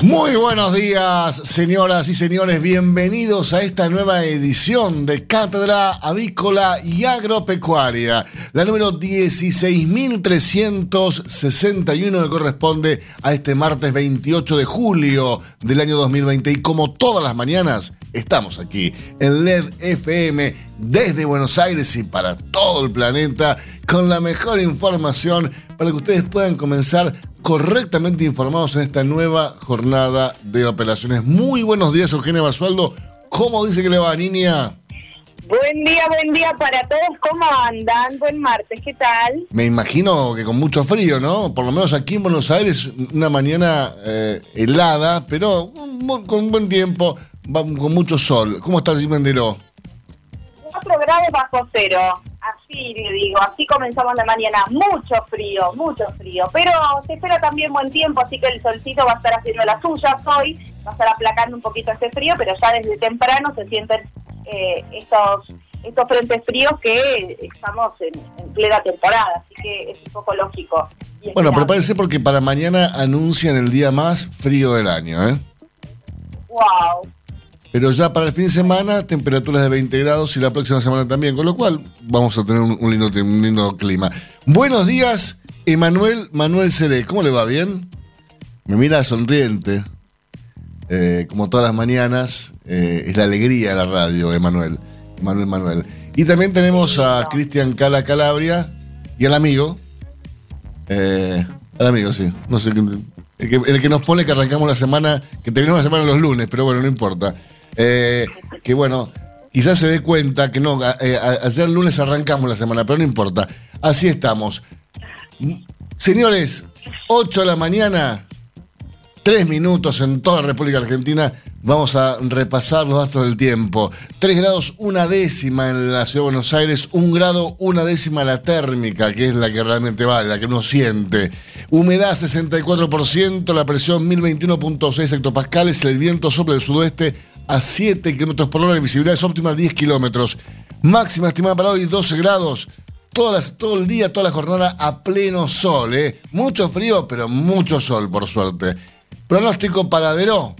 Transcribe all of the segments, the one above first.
Muy buenos días, señoras y señores. Bienvenidos a esta nueva edición de Cátedra Avícola y Agropecuaria, la número 16.361 que corresponde a este martes 28 de julio del año 2020. Y como todas las mañanas, estamos aquí en LED FM desde Buenos Aires y para todo el planeta con la mejor información para que ustedes puedan comenzar correctamente informados en esta nueva jornada de operaciones. Muy buenos días, Eugenia Basualdo. ¿Cómo dice que le va, niña? Buen día, buen día para todos. ¿Cómo andan? Buen martes, ¿qué tal? Me imagino que con mucho frío, ¿no? Por lo menos aquí en Buenos Aires, una mañana eh, helada, pero con buen tiempo, con mucho sol. ¿Cómo está Jim Mendeló? 4 grados bajo cero. Así le digo, así comenzamos la mañana, mucho frío, mucho frío, pero se espera también buen tiempo, así que el solcito va a estar haciendo las suyas hoy, va a estar aplacando un poquito este frío, pero ya desde temprano se sienten eh, estos estos frentes fríos que estamos en, plena temporada, así que es un poco lógico. Bueno, prepárense porque para mañana anuncian el día más frío del año, ¿eh? Wow, pero ya para el fin de semana, temperaturas de 20 grados y la próxima semana también, con lo cual vamos a tener un, lindo, un lindo clima. Buenos días, Emanuel Manuel Seré. ¿Cómo le va? ¿Bien? Me mira sonriente. Eh, como todas las mañanas, eh, es la alegría de la radio, Emanuel. Emanuel Manuel. Y también tenemos a Cristian Cala Calabria y al amigo. Eh, al amigo, sí. No sé, el que, el que nos pone que arrancamos la semana, que terminamos la semana los lunes, pero bueno, no importa. Eh, que bueno, quizás se dé cuenta que no, eh, ayer lunes arrancamos la semana, pero no importa. Así estamos. Señores, 8 de la mañana, 3 minutos en toda la República Argentina. Vamos a repasar los datos del tiempo. 3 grados una décima en la ciudad de Buenos Aires, un grado una décima la térmica, que es la que realmente vale, la que uno siente. Humedad 64%, la presión 1021.6 hectopascales, el viento sopla del sudoeste a 7 kilómetros por hora, la visibilidad es óptima 10 kilómetros. Máxima estimada para hoy 12 grados. todo el día, toda la jornada a pleno sol, ¿eh? Mucho frío, pero mucho sol, por suerte. Pronóstico paradero.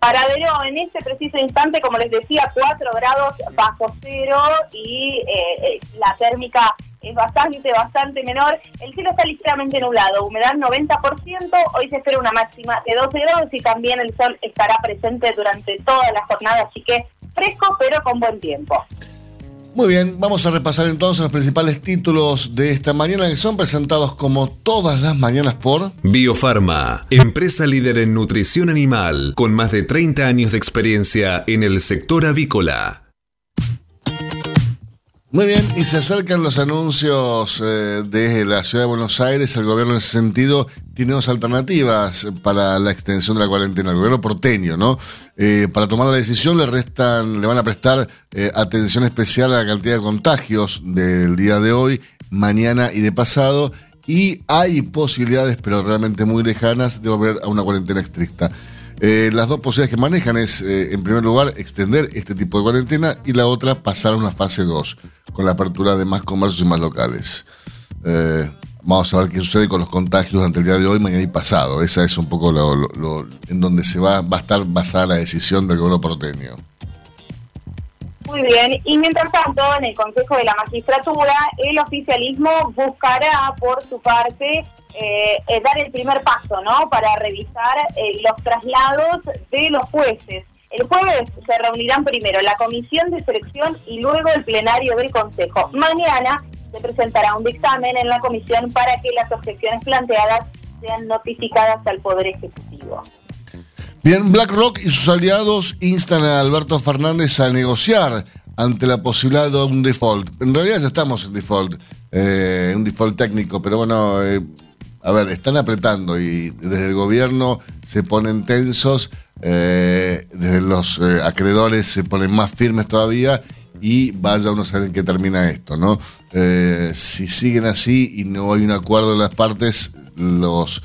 Paradero en este preciso instante, como les decía, 4 grados bajo cero y eh, eh, la térmica es bastante, bastante menor. El cielo está ligeramente nublado, humedad 90%, hoy se espera una máxima de 12 grados y también el sol estará presente durante toda la jornada, así que fresco pero con buen tiempo. Muy bien, vamos a repasar entonces los principales títulos de esta mañana que son presentados como todas las mañanas por Biofarma, empresa líder en nutrición animal con más de 30 años de experiencia en el sector avícola. Muy bien, y se acercan los anuncios eh, desde la ciudad de Buenos Aires. El gobierno en ese sentido tiene dos alternativas para la extensión de la cuarentena. El gobierno porteño, ¿no? Eh, para tomar la decisión le restan, le van a prestar eh, atención especial a la cantidad de contagios del día de hoy, mañana y de pasado. Y hay posibilidades, pero realmente muy lejanas, de volver a una cuarentena estricta. Eh, las dos posibilidades que manejan es, en primer lugar, extender este tipo de cuarentena y la otra, pasar a una fase 2, con la apertura de más comercios y más locales. Vamos a ver qué sucede con los contagios durante el día de hoy, mañana y pasado. Esa es un poco lo, en donde se va, va a estar basada la decisión del gobierno porteño. Muy bien, y mientras tanto, en el Consejo de la Magistratura, el oficialismo buscará, por su parte, eh, eh, dar el primer paso, ¿no? Para revisar eh, los traslados de los jueces. El jueves se reunirán primero la comisión de selección y luego el plenario del Consejo. Mañana se presentará un dictamen en la comisión para que las objeciones planteadas sean notificadas al Poder Ejecutivo. Bien, BlackRock y sus aliados instan a Alberto Fernández a negociar ante la posibilidad de un default. En realidad ya estamos en default, eh, un default técnico, pero bueno, eh, a ver, están apretando y desde el gobierno se ponen tensos, eh, desde los acreedores se ponen más firmes todavía y vaya uno a saber en qué termina esto, ¿no? si siguen así y no hay un acuerdo de las partes, los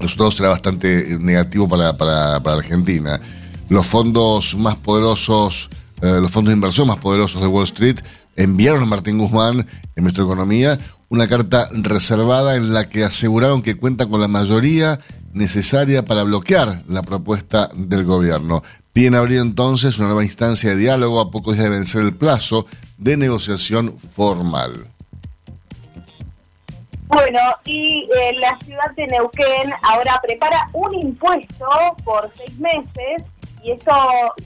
resultado será bastante negativo para, para, para Argentina. Los fondos más poderosos eh, los fondos de inversión más poderosos de Wall Street enviaron a Martín Guzmán, en nuestra economía, una carta reservada en la que aseguraron que cuenta con la mayoría necesaria para bloquear la propuesta del gobierno. Bien habría entonces una nueva instancia de diálogo a pocos días de vencer el plazo de negociación formal. Bueno, y eh, la ciudad de Neuquén ahora prepara un impuesto por seis meses y esto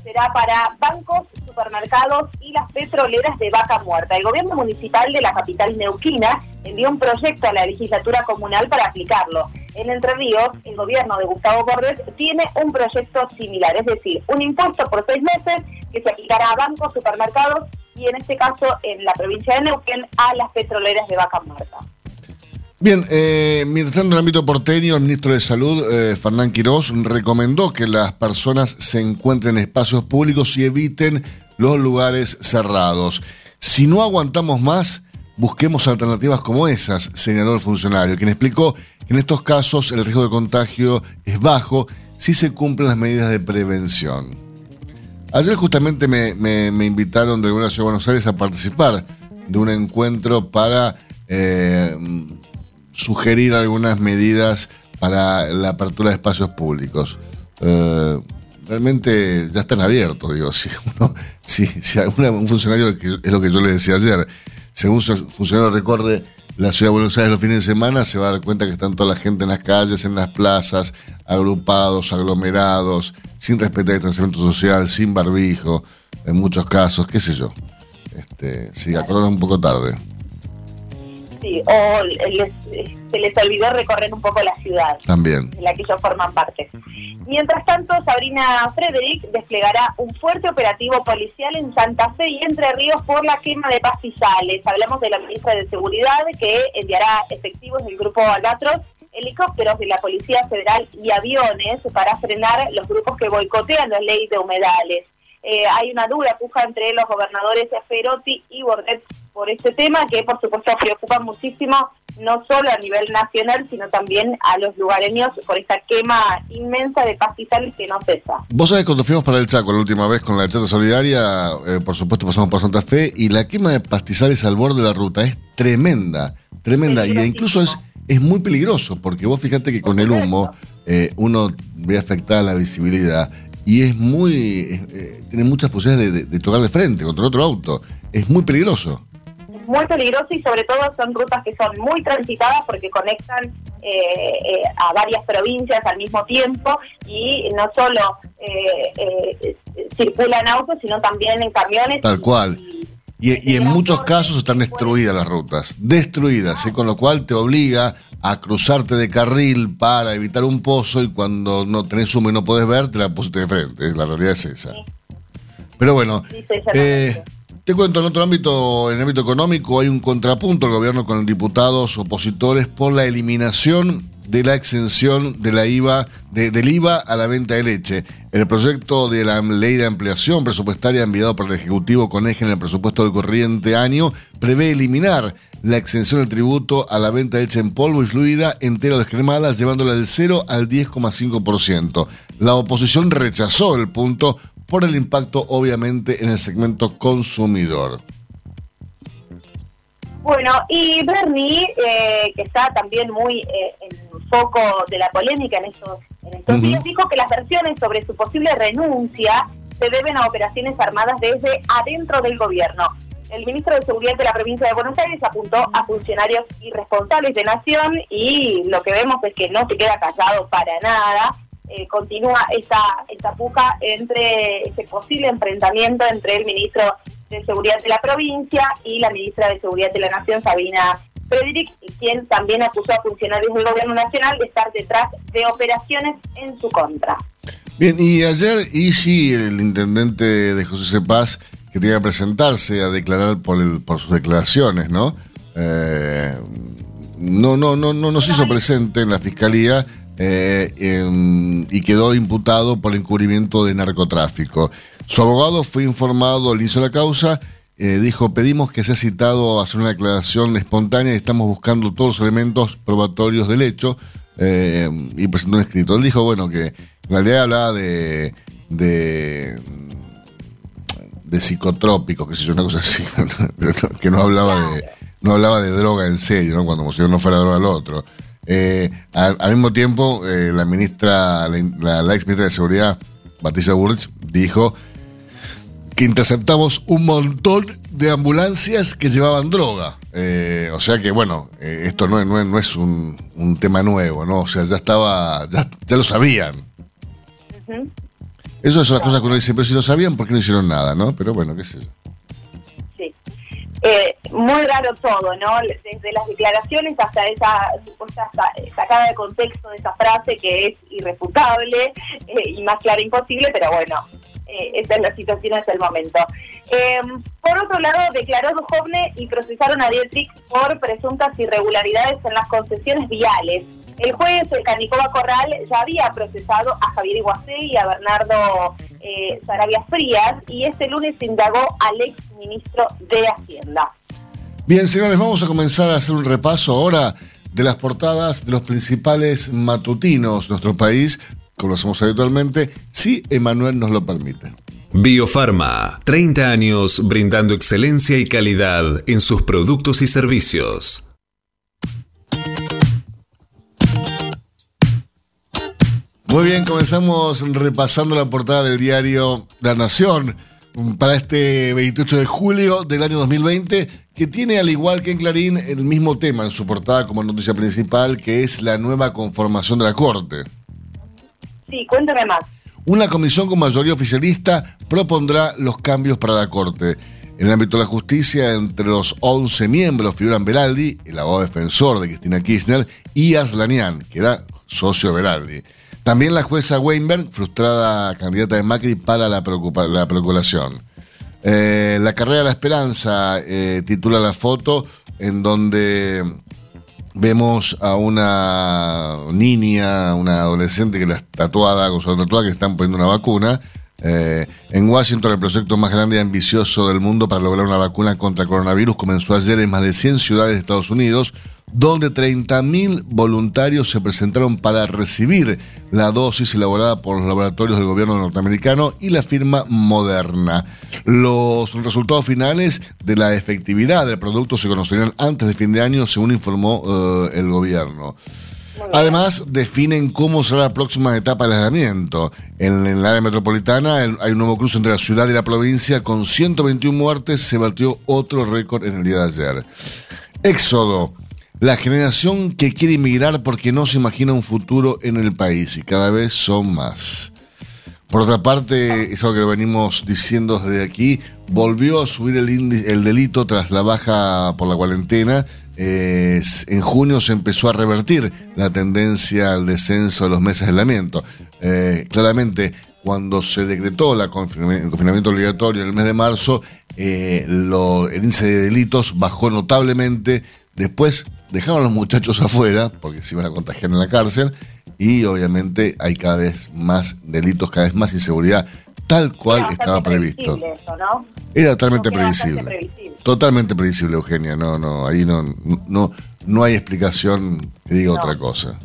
será para bancos, supermercados y las petroleras de vaca muerta. El gobierno municipal de la capital neuquina envió un proyecto a la legislatura comunal para aplicarlo. En Entre Ríos, el gobierno de Gustavo Borges tiene un proyecto similar, es decir, un impuesto por seis meses que se aplicará a bancos, supermercados y en este caso en la provincia de Neuquén a las petroleras de vaca muerta. Bien, eh, mientras en el ámbito porteño, el ministro de Salud, eh, Fernán Quirós, recomendó que las personas se encuentren en espacios públicos y eviten los lugares cerrados. Si no aguantamos más, busquemos alternativas como esas, señaló el funcionario, quien explicó que en estos casos el riesgo de contagio es bajo si se cumplen las medidas de prevención. Ayer justamente me, me, invitaron de alguna ciudad de Buenos Aires a participar de un encuentro para... Eh, sugerir algunas medidas para la apertura de espacios públicos. Eh, realmente ya están abiertos, digo, si, uno, si, si un funcionario, es lo que yo le decía ayer, según un funcionario recorre la ciudad de Buenos Aires los fines de semana, se va a dar cuenta que están toda la gente en las calles, en las plazas, agrupados, aglomerados, sin respetar el distanciamiento social, sin barbijo, en muchos casos, qué sé yo. Este, sí, acordaron un poco tarde sí, o se les olvidó recorrer un poco la ciudad. También. En la que ellos forman parte. Mientras tanto, Sabrina Frederick desplegará un fuerte operativo policial en Santa Fe y Entre Ríos por la quema de pastizales. Hablamos de la ministra de Seguridad que enviará efectivos del grupo Albatros, helicópteros de la Policía Federal y aviones para frenar los grupos que boicotean la ley de humedales. Eh, hay una dura puja entre los gobernadores Ferotti y Bordet por este tema que por supuesto preocupa muchísimo no solo a nivel nacional sino también a los lugareños por esta quema inmensa de pastizales que no cesa. Vos sabés cuando fuimos para el Chaco la última vez con la chata solidaria, eh, por supuesto pasamos por Santa Fe y la quema de pastizales al borde de la ruta es tremenda, tremenda y incluso es es muy peligroso porque vos fíjate que con el humo eh, uno ve afectada la visibilidad y es muy. Eh, tiene muchas posibilidades de, tocar de frente contra otro auto. Es muy peligroso. Muy peligroso y sobre todo son rutas que son muy transitadas porque conectan eh, eh, a varias provincias al mismo tiempo y no solo circulan autos, sino también en camiones. Tal cual. Y, en muchos casos están destruidas las rutas, destruidas, con lo cual te obliga a cruzarte de carril para evitar un pozo y cuando no tenés humo y no podés ver, te la pusiste de frente. La realidad es esa. Pero bueno, eh, te cuento, en otro ámbito, en el ámbito económico, hay un contrapunto al gobierno con diputados opositores por la eliminación de la exención de la IVA, de, del IVA a la venta de leche. El proyecto de la ley de ampliación presupuestaria enviado por el Ejecutivo con eje en el presupuesto del corriente año prevé eliminar la exención del tributo a la venta de leche en polvo y fluida, entera o descremada, llevándola del 0 al 10,5%. La oposición rechazó el punto por el impacto, obviamente, en el segmento consumidor. Bueno, y Bernie, eh, que está también muy eh, en foco de la polémica en estos, en estos días, dijo que las versiones sobre su posible renuncia se deben a operaciones armadas desde adentro del gobierno. El ministro de Seguridad de la provincia de Buenos Aires apuntó a funcionarios irresponsables de Nación y lo que vemos es que no se queda callado para nada. Eh, continúa esa, esa puja entre ese posible enfrentamiento entre el ministro de Seguridad de la provincia y la ministra de Seguridad de la Nación, Sabina Frederick, quien también acusó a funcionarios del gobierno nacional de estar detrás de operaciones en su contra. Bien, y ayer Ishi, el intendente de José Cepaz, que tenía que presentarse a declarar por, el, por sus declaraciones, ¿no? Eh, no, no, no, no, no se hizo presente en la fiscalía eh, y quedó imputado por encubrimiento de narcotráfico. Su abogado fue informado al inicio de la causa, eh, dijo, pedimos que sea citado a hacer una declaración espontánea y estamos buscando todos los elementos probatorios del hecho y presentó un escrito. Él dijo, bueno, que en realidad hablaba de, de de psicotrópicos, que sé yo, una cosa así, que no hablaba de no hablaba de droga en serio, ¿no? cuando si no fuera droga al otro. Eh, al, mismo tiempo, eh, la ministra, la, ex ministra de Seguridad, Patricia Burrich, dijo que interceptamos un montón de ambulancias que llevaban droga. Eh, o sea que, bueno, esto no, no, no es un, tema nuevo, ¿no? O sea, ya estaba, ya, lo sabían. Eso es una cosa que uno dice, pero si lo sabían, ¿por qué no hicieron nada, no? Pero bueno, qué sé yo. Eh, muy raro todo, ¿no? Desde las declaraciones hasta esa supuesta sacada de contexto de esa frase que es irrefutable eh, y más clara imposible, pero bueno, eh, esa es la situación hasta el momento. Em, por otro lado, declaró Duhovne y procesaron a Dietrich por presuntas irregularidades en las concesiones viales. El juez el Canicova Corral ya había procesado a Javier Iguacé y a Bernardo eh, Sarabia Frías y este lunes indagó al ex ministro de Hacienda. Bien, señores, vamos a comenzar a hacer un repaso ahora de las portadas de los principales matutinos de nuestro país, como lo hacemos habitualmente, si Emanuel nos lo permite. Biofarma, 30 años brindando excelencia y calidad en sus productos y servicios. Muy bien, comenzamos repasando la portada del diario La Nación para este 28 de julio del año 2020, que tiene al igual que en Clarín el mismo tema en su portada como noticia principal, que es la nueva conformación de la Corte. Sí, cuéntame más. Una comisión con mayoría oficialista propondrá los cambios para la Corte. En el ámbito de la justicia, entre los 11 miembros figuran Beraldi, el abogado defensor de Cristina Kirchner, y Aslanian, que era socio de Beraldi. También la jueza Weinberg, frustrada candidata de Macri para la, la procuración. Eh, la carrera de la esperanza eh, titula la foto en donde vemos a una niña, una adolescente que la tatuada, con su tatuada, que están poniendo una vacuna. Eh, en Washington, el proyecto más grande y ambicioso del mundo para lograr una vacuna contra coronavirus comenzó ayer en más de 100 ciudades de Estados Unidos donde 30.000 voluntarios se presentaron para recibir la dosis elaborada por los laboratorios del gobierno norteamericano y la firma Moderna. Los resultados finales de la efectividad del producto se conocerían antes de fin de año, según informó eh, el gobierno. Además, definen cómo será la próxima etapa del aislamiento. En, en, el área metropolitana hay un nuevo cruce entre la ciudad y la provincia. Con 121 muertes se batió otro récord en el día de ayer. Éxodo la generación que quiere inmigrar porque no se imagina un futuro en el país y cada vez son más. Por otra parte, eso que lo venimos diciendo desde aquí, volvió a subir el, el delito tras la baja por la cuarentena. En junio se empezó a revertir la tendencia al descenso de los meses de aislamiento. Eh, claramente, cuando se decretó la el confinamiento obligatorio en el mes de marzo, eh, el índice de delitos bajó notablemente. Después dejaban a los muchachos afuera, porque se iban a contagiar en la cárcel, y obviamente hay cada vez más delitos, cada vez más inseguridad, tal cual estaba previsto. Era totalmente previsible. Totalmente previsible, Eugenia. No, no, ahí no, no, no hay explicación que diga otra cosa.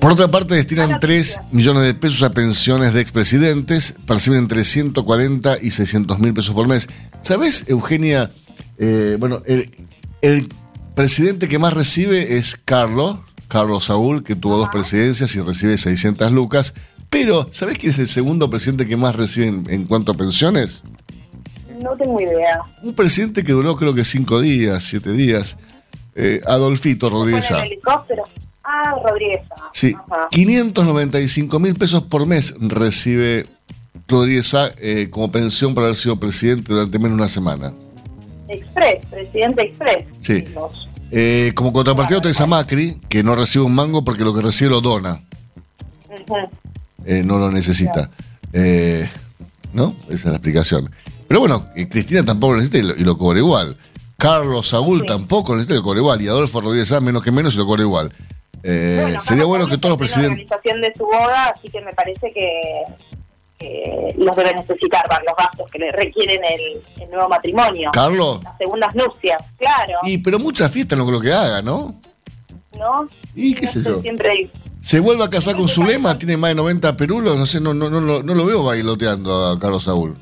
Por otra parte, destinan 3 millones de pesos a pensiones de expresidentes, perciben entre 140 y 600 mil pesos por mes. ¿Sabes, Eugenia? Eh, bueno, el, el presidente que más recibe es Carlos, Carlos Saúl, que tuvo dos presidencias y recibe 600 lucas. Pero, ¿sabes quién es el segundo presidente que más recibe en, cuanto a pensiones? No tengo idea. Un presidente que duró creo que cinco días, siete días. Eh, Adolfito Rodríguez. el helicóptero? Ah, Rodríguez. Sí, 595 mil pesos por mes recibe Rodríguez eh, como pensión por haber sido presidente durante menos de una semana. Express, presidente Express. Sí. Eh, como contrapartida tenés a Macri, que no recibe un mango porque lo que recibe lo dona. eh, no lo necesita. Eh, ¿No? Esa es la explicación. Pero bueno, eh, Cristina tampoco lo necesita y lo, y lo cobra igual. Carlos Saúl Sí. tampoco lo necesita y lo cobra igual. Y Adolfo Rodríguez Sá, menos que menos, y lo cobra igual. Eh, Bueno, sería bueno que todos los presidentes. La organización de su boda, así que me parece que, que los debe necesitar para los gastos que le requieren el, el nuevo matrimonio. Carlos. Las segundas nupcias, claro. Y, pero mucha fiesta no creo que haga, ¿no? ¿No? Y qué No sé yo. Siempre hay- Se vuelve a casar con Zulema, tiene más de 90 perulos, no sé, no, no, no, no lo veo bailoteando a Carlos Saúl.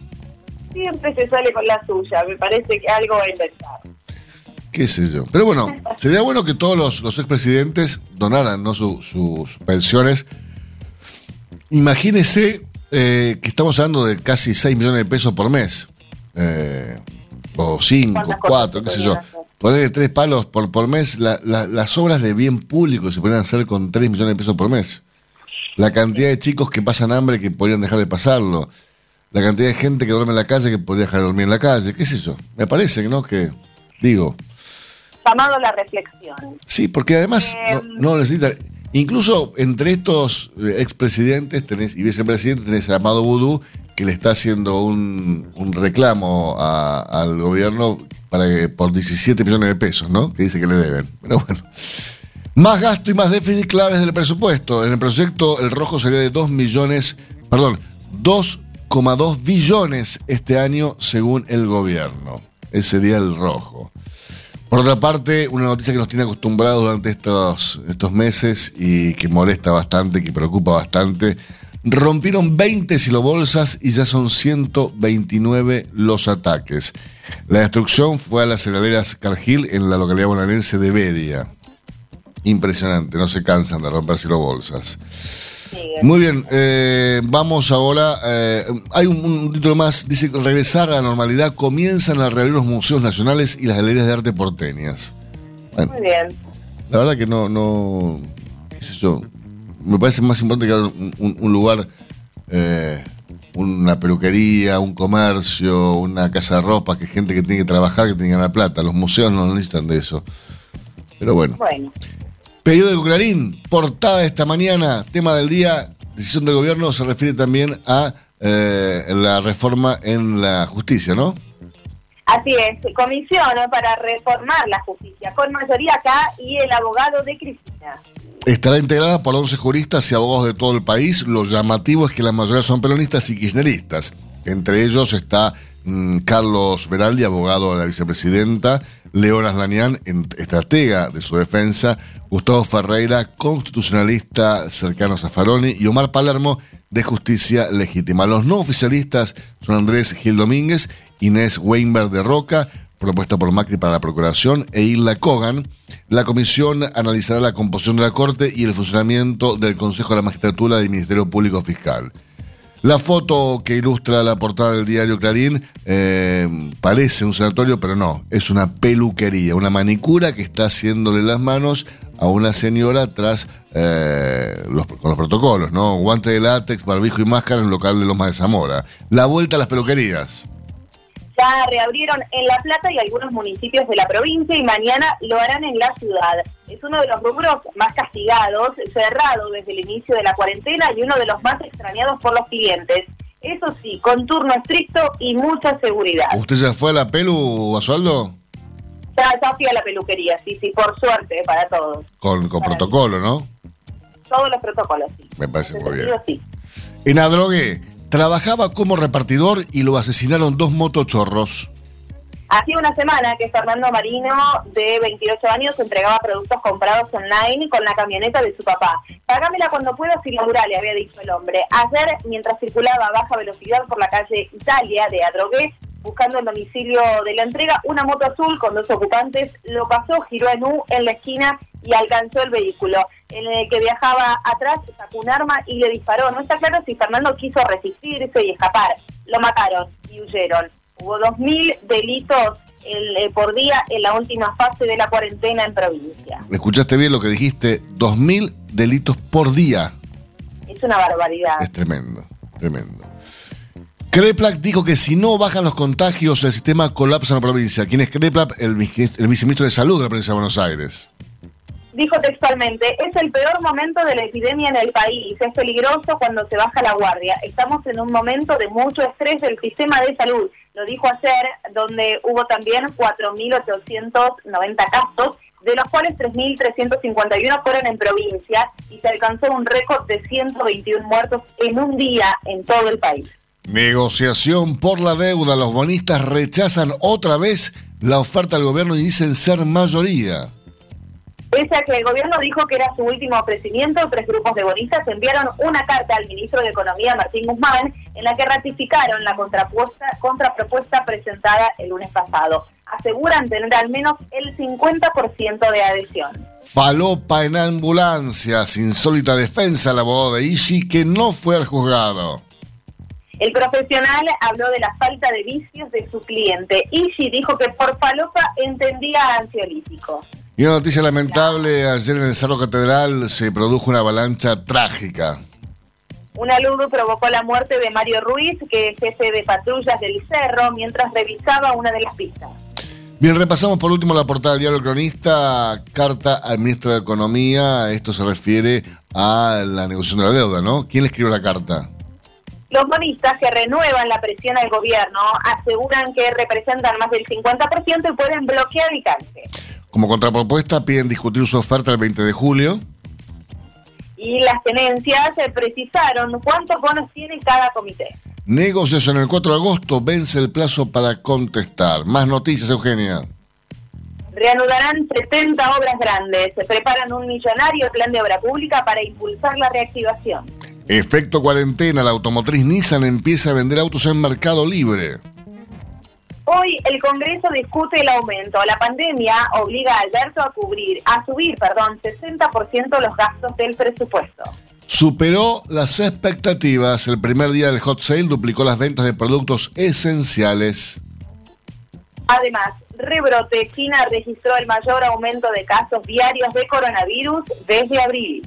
Siempre se sale con la suya. Me parece que algo va a inventar. qué sé yo. Pero bueno, sería bueno que todos los, los expresidentes donaran ¿no? Su- sus pensiones. Imagínese eh, que estamos hablando de casi 6 millones de pesos por mes. Eh, o 5, ¿Cuántas cosas 4, se qué sé yo. Ponerle 3 palos por, por mes. la- la- las obras de bien público se podrían hacer con 3 millones de pesos por mes. La cantidad de chicos que pasan hambre que podrían dejar de pasarlo. La cantidad de gente que duerme en la calle que podría dejar de dormir en la calle. ¿Qué sé yo? Me parece, ¿no? Que, digo, Llamado la reflexión. Sí, porque además Eh, no, no necesita. Incluso entre estos eh, expresidentes tenés, y vicepresidentes tenés a Amado Vudú, que le está haciendo un, un reclamo a- al gobierno para que, por 17 millones de pesos, ¿no? Que dice que le deben. Pero bueno. Más gasto y más déficit claves del presupuesto. En el proyecto el rojo sería de 2 millones, perdón, 2,2 billones este año según el gobierno. Ese sería el rojo. Por otra parte, una noticia que nos tiene acostumbrados durante estos, estos meses y que molesta bastante, que preocupa bastante. Rompieron 20 silobolsas y ya son 129 los ataques. La destrucción fue a las cerealeras Cargill en la localidad bonaerense de Bedia. Impresionante, no se cansan de romper silobolsas. Muy bien, eh, vamos ahora. eh, hay un, un título más, dice regresar a la normalidad comienzan a reabrir los museos nacionales y las galerías de arte porteñas. Bueno, Muy bien. la verdad que no, no, qué sé yo, me parece más importante que haya un, un- un lugar, eh, una peluquería, un comercio, una casa de ropa, que gente que tiene que trabajar, que tiene que ganar plata. Los museos no necesitan de eso. Pero bueno. Bueno. Periódico Clarín, portada esta mañana, tema del día, decisión del gobierno, se refiere también a eh, la reforma en la justicia, ¿no? Así es, comisión para reformar la justicia, con mayoría acá y el abogado de Cristina. Estará integrada por 11 juristas y abogados de todo el país. Lo llamativo es que la mayoría son peronistas y kirchneristas. Entre ellos está mm, Carlos Beraldi, abogado de la vicepresidenta, Leonas Lanián, en- estratega de su defensa, Gustavo Ferreira, constitucionalista cercano a Zaffaroni, y Omar Palermo, de Justicia Legítima. Los no oficialistas son Andrés Gil Domínguez, Inés Weinberg de Roca, propuesta por Macri para la Procuración, e Isla Kogan. La comisión analizará la composición de la Corte y el funcionamiento del Consejo de la Magistratura del Ministerio Público Fiscal. La foto que ilustra la portada del diario Clarín eh, parece un sanatorio, pero no, es una peluquería, una manicura que está haciéndole las manos a una señora tras eh, los, con los protocolos, ¿no? Guante de látex, barbijo y máscara en el local de Lomas de Zamora. La vuelta a las peluquerías. Ya reabrieron en La Plata y algunos municipios de la provincia y mañana lo harán en la ciudad. Es uno de los rubros más castigados, cerrado desde el inicio de la cuarentena y uno de los más extrañados por los clientes. Eso sí, con turno estricto y mucha seguridad. ¿Usted ya fue a la pelu, Basualdo? Ya, ya fui a la peluquería, sí, sí, por suerte para todos. Con, con protocolo, ¿no? Todos los protocolos, sí. Me parece En muy bien. sentido, sí. En Adrogué, trabajaba como repartidor y lo asesinaron dos motochorros. Hacía una semana que Fernando Marino, de 28 años, entregaba productos comprados online con la camioneta de su papá. Pagámela cuando puedas y laburá, le había dicho el hombre. Ayer, mientras circulaba a baja velocidad por la calle Italia de Adrogué, buscando el domicilio de la entrega, una moto azul con dos ocupantes lo pasó, giró en U en la esquina y alcanzó el vehículo. En el que viajaba atrás sacó un arma y le disparó. No está claro si Fernando quiso resistirse y escapar. Lo mataron y huyeron. Hubo 2.000 delitos el- eh, por día en la última fase de la cuarentena en provincia. ¿Escuchaste bien lo que dijiste? 2.000 delitos por día. Es una barbaridad. Es tremendo, tremendo. Creplac dijo que si no bajan los contagios, el sistema colapsa en la provincia. ¿Quién es Creplac? El, el viceministro de Salud de la provincia de Buenos Aires. Dijo textualmente, es el peor momento de la epidemia en el país, es peligroso cuando se baja la guardia. Estamos en un momento de mucho estrés del sistema de salud. Lo dijo ayer, donde hubo también 4.890 casos, de los cuales 3.351 fueron en provincia y se alcanzó un récord de 121 muertos en un día en todo el país. Negociación por la deuda. Los bonistas rechazan otra vez la oferta del gobierno y dicen ser mayoría. Pese a que el gobierno dijo que era su último ofrecimiento, tres grupos de bonistas enviaron una carta al ministro de Economía, Martín Guzmán, en la que ratificaron la contrapropuesta presentada el lunes pasado. Aseguran tener al menos el 50% de adhesión. Falopa en ambulancias, insólita defensa al abogado de Ishi que no fue al juzgado. El profesional habló de la falta de vicios de su cliente. Ishi dijo que por falopa entendía ansiolítico. Y una noticia lamentable, ayer en el Cerro Catedral se produjo una avalancha trágica. Una luz provocó la muerte de Mario Ruiz, que es jefe de patrullas del Cerro, mientras revisaba una de las pistas. Bien, repasamos por último la portada del diario Cronista, carta al ministro de Economía. Esto se refiere a la negociación de la deuda, ¿no? ¿Quién le escribió la carta? Los bonistas que renuevan la presión al gobierno aseguran que representan más del 50% y pueden bloquear el canje. Como contrapropuesta, piden discutir su oferta el 20 de julio. Y las tenencias precisaron cuántos bonos tiene cada comité. Negociación el 4 de agosto, vence el plazo para contestar. Más noticias, Eugenia. Reanudarán 70 obras grandes. Se preparan un millonario plan de obra pública para impulsar la reactivación. Efecto cuarentena, la automotriz Nissan empieza a vender autos en mercado libre. Hoy el Congreso discute el aumento. La pandemia obliga a Alberto a cubrir, a subir, perdón, 60% los gastos del presupuesto. Superó las expectativas. El primer día del hot sale duplicó las ventas de productos esenciales. Además, rebrote, China registró el mayor aumento de casos diarios de coronavirus desde abril.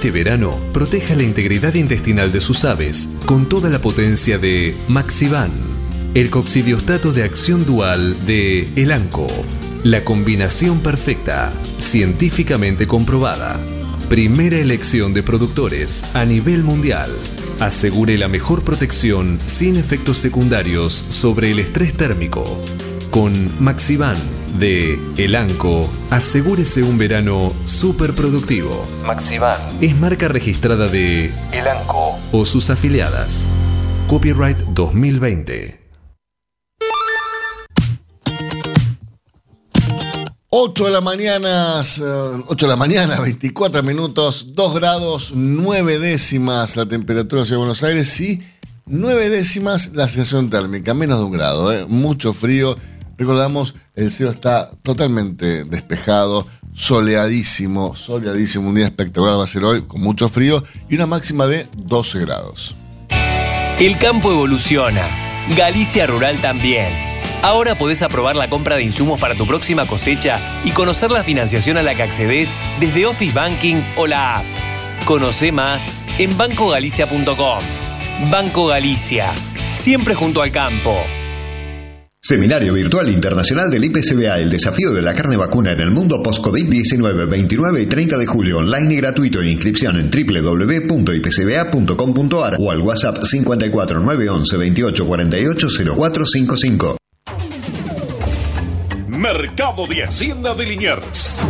Este verano, proteja la integridad intestinal de sus aves con toda la potencia de Maxivan, el coccidiostato de acción dual de Elanco. La combinación perfecta, científicamente comprobada. Primera elección de productores a nivel mundial. Asegure la mejor protección sin efectos secundarios sobre el estrés térmico. Con Maxivan de Elanco, asegúrese un verano súper productivo. Maxivan es marca registrada de Elanco o sus afiliadas. Copyright 2020. 8 de la mañana, 8 de la mañana, 24 minutos, 2 grados, 9 décimas la temperatura de Buenos Aires y 9 décimas la sensación térmica, menos de un grado, ¿eh? mucho frío. Recordamos, el cielo está totalmente despejado, soleadísimo, soleadísimo, un día espectacular va a ser hoy, con mucho frío y una máxima de 12 grados. El campo evoluciona, Galicia Rural también. Ahora podés aprobar la compra de insumos para tu próxima cosecha y conocer la financiación a la que accedes desde Office Banking o la app. Conoce más en bancogalicia.com. Banco Galicia, siempre junto al campo. Seminario Virtual Internacional del IPCBA, el desafío de la carne vacuna en el mundo post-COVID-19, 29 y 30 de julio, online y gratuito, inscripción en www.ipcba.com.ar o al WhatsApp 54 911 28 48 0455. Mercado de Hacienda de Liniers.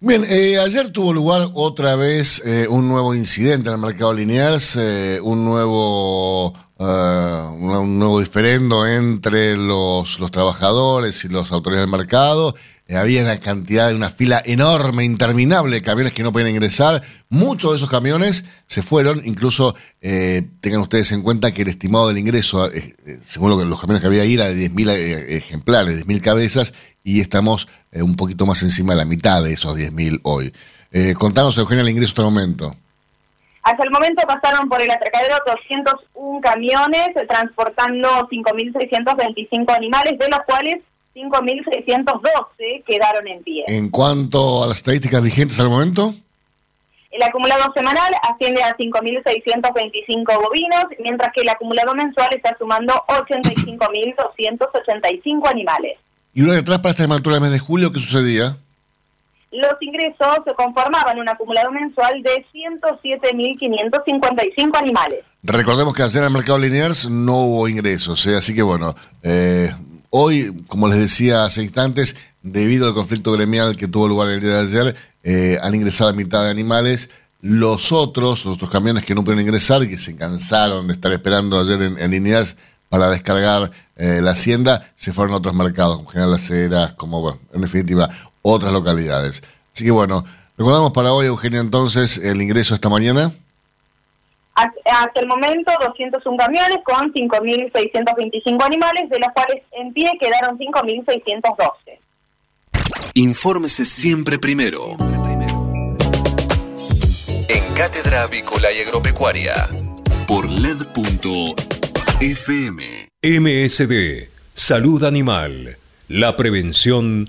Bien, eh, ayer tuvo lugar otra vez eh, un nuevo incidente en el mercado Liniers, eh, un nuevo un nuevo diferendo entre los, trabajadores y los autoridades del mercado. había una cantidad una fila enorme, interminable de camiones que no pueden ingresar. Muchos de esos camiones se fueron, incluso tengan ustedes en cuenta que el estimado del ingreso, según lo que los camiones que había ahí, era de 10.000 ejemplares, 10.000 cabezas, y estamos eh, un poquito más encima de la mitad de esos 10.000 hoy. Eh, contanos, Eugenia, el ingreso hasta el momento. Hasta el momento pasaron por el atracadero 201 camiones transportando 5.625 animales, de los cuales 5.612 quedaron en pie. En cuanto a las estadísticas vigentes al momento. El acumulado semanal asciende a 5.625 bovinos, mientras que el acumulado mensual está sumando 85.285 animales. Y una detrás para esta altura del mes de julio, ¿qué sucedía? Los ingresos se conformaban un acumulado mensual de 107.555 animales. Recordemos que ayer en el mercado Liniers no hubo ingresos, ¿eh? así que bueno, eh, hoy, como les decía hace instantes, debido al conflicto gremial que tuvo lugar el día de ayer, eh, han ingresado a mitad de animales. Los otros, los otros camiones que no pudieron ingresar y que se cansaron de estar esperando ayer en, en para descargar la hacienda, se fueron a otros mercados, como General Las Heras, como, bueno, en definitiva, otras localidades. Así que bueno, recordamos para hoy, Eugenia, entonces, el ingreso esta mañana. Hasta el momento, 201 camiones con 5.625 animales, de los cuales en pie quedaron 5.612. Infórmese siempre primero. En Cátedra Avícola y Agropecuaria, por LED.fm. MSD, Salud Animal. La prevención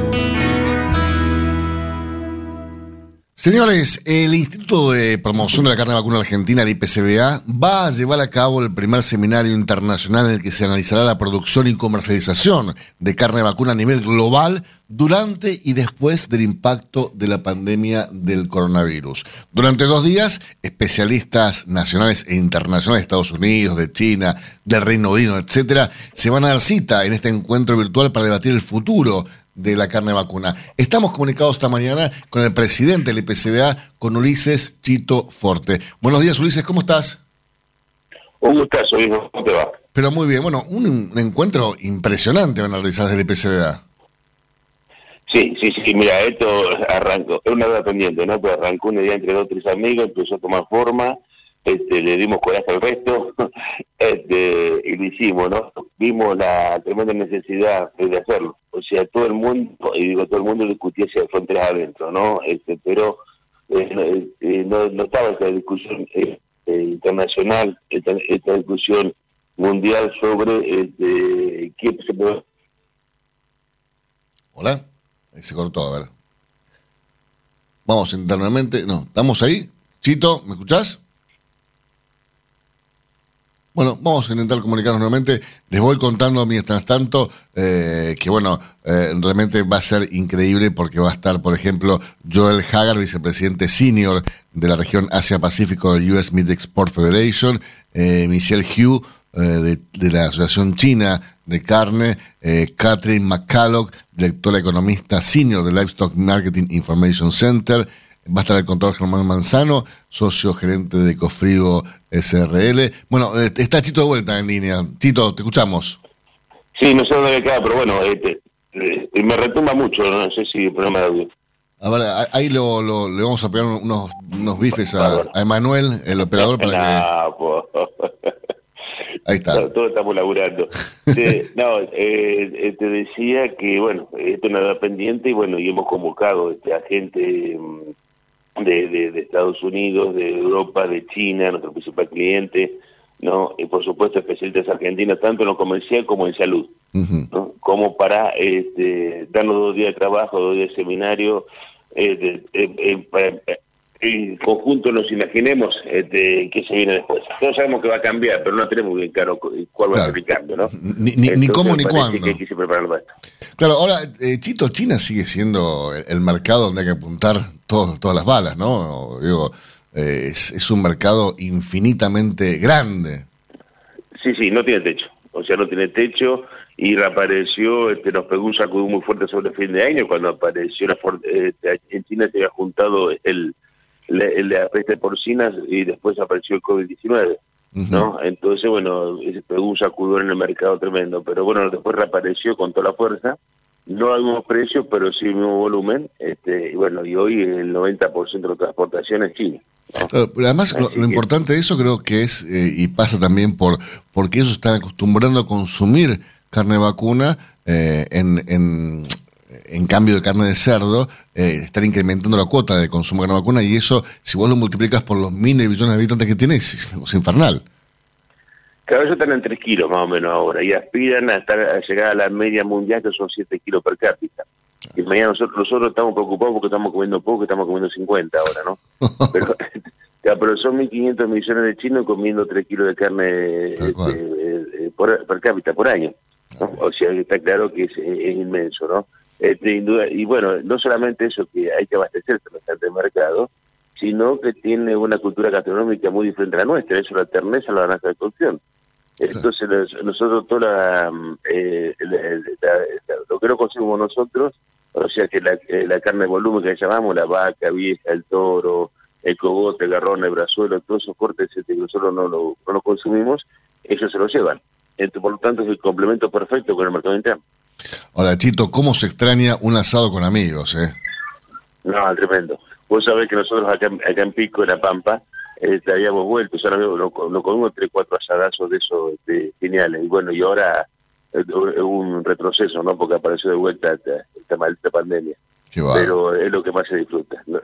Señores, el Instituto de Promoción de la Carne Vacuna Argentina, el IPCBA, va a llevar a cabo el primer seminario internacional en el que se analizará la producción y comercialización de carne vacuna a nivel global durante y después del impacto de la pandemia del coronavirus. Durante dos días, especialistas nacionales e internacionales de Estados Unidos, de China, del Reino Unido, etcétera, se van a dar cita en este encuentro virtual para debatir el futuro de la carne vacuna. Estamos comunicados esta mañana con el presidente del IPCBA, con Ulises Chito Forte. Buenos días, Ulises, ¿cómo estás? Un gustazo, hijo, ¿cómo te va? Pero muy bien, bueno, un, encuentro impresionante van a realizar del IPCBA. Sí, sí, sí, mira, esto arrancó, es una edad pendiente, ¿no? Pero arrancó una idea entre dos tres amigos, empezó a tomar forma, este, le dimos coraje al resto este, y lo hicimos, ¿no? Vimos la tremenda necesidad de hacerlo. O sea, todo el mundo, y digo todo el mundo discutía hacia fronteras adentro, ¿no? Este, pero eh, eh, no, no, estaba esta discusión eh, internacional, esta, esta, discusión mundial sobre este, qué se puede... Hola, se cortó, a ver. Vamos internamente, no, ¿estamos ahí? Chito, ¿me escuchás? Bueno, vamos a intentar comunicarnos nuevamente. Les voy contando mientras tanto eh, que, bueno, eh, realmente va a ser increíble porque va a estar, por ejemplo, Joel Hagar, vicepresidente senior de la región Asia-Pacífico del US Meat Export Federation, eh, Michelle Hugh, de, de, la Asociación China de Carne, Catherine McCulloch, directora economista senior del Livestock Marketing Information Center, Va a estar el contador Germán Manzano, socio gerente de Cofrigo SRL. Bueno, eh, está Chito de vuelta en línea. Chito, te escuchamos. Sí, no sé dónde queda, pero bueno, este, eh, me retumba mucho, no sé si el problema de audio. A ver, ahí lo, lo, le vamos a pegar unos, unos bifes a, a Emanuel, el operador, para que... Ahí está. todos estamos laburando. no, eh, te decía que, bueno, esto es nada pendiente y, bueno, y hemos convocado este, a gente de, de, Estados Unidos, de Europa, de China, nuestro principal cliente, ¿no? Y por supuesto especialistas argentinos, tanto en lo comercial como en salud, ¿no? Como para este, darnos dos días de trabajo, dos días de seminario, eh, eh, eh, en conjunto nos imaginemos este, qué se viene después. Todos sabemos que va a cambiar, pero no tenemos bien claro cuál va a ser el cambio, ¿no? Ni, ni, ni cómo ni cuándo. Que hay que. Claro, ahora, eh, Chito, China sigue siendo el mercado donde hay que apuntar todo, todas las balas, ¿no? Digo, eh, es, es un mercado infinitamente grande. Sí, sí, no tiene techo. O sea, no tiene techo y reapareció, este, nos pegó un sacudo muy fuerte sobre el fin de año cuando apareció la, este, en China se había juntado el, la, la peste porcina y después apareció el COVID-19. ¿no? Entonces, bueno, pegó un sacudón en el mercado tremendo, pero bueno, después reapareció con toda la fuerza, no al mismo precio, pero sí el mismo volumen, este, y bueno, y hoy el 90% de la transportación es China. Claro, pero además, lo, lo importante de eso creo que es, eh, y pasa también por porque ellos están acostumbrando a consumir carne vacuna eh, en, en, en cambio de carne de cerdo, eh, están incrementando la cuota de consumo de carne vacuna y eso, si vos lo multiplicas por los miles de billones de habitantes que tiene, es, es infernal. Cada vez están en 3 kilos más o menos ahora y aspiran a, estar, a llegar a la media mundial que son 7 kilos per cápita. Y mañana nosotros, nosotros estamos preocupados porque estamos comiendo poco, estamos comiendo 50 ahora, ¿no? Pero, ya, pero son 1.500 millones de chinos comiendo 3 kilos de carne este, eh, eh, por, per cápita por año. ¿no? O sea, está claro que es, es inmenso, ¿no? Este, y bueno, no solamente eso, que hay que abastecerse el mercado, sino que tiene una cultura gastronómica muy diferente a la nuestra, eso la terneza, la naranja de cocción. Entonces nos- nosotros toda la, eh, la- la- la- lo que no consumimos nosotros, o sea que la, eh, la carne de volumen que llamamos, la vaca vieja, el toro, el cogote, el garrón, el brazuelo, todos esos cortes este, que nosotros no lo, no lo consumimos, ellos se lo llevan. Entonces, por lo tanto es el complemento perfecto con el mercado interno. Ahora, Chito, ¿cómo se extraña un asado con amigos, eh? No, tremendo. Vos sabés que nosotros acá, en- acá en Pico, en La Pampa, este, habíamos vuelto, nos, nos, nos comimos tres, cuatro asadazos de esos este, geniales. Y bueno, y ahora eh, hubo un retroceso, ¿no? Porque apareció de vuelta esta, esta maldita pandemia. Qué. Pero es lo que más se disfruta. ¿no?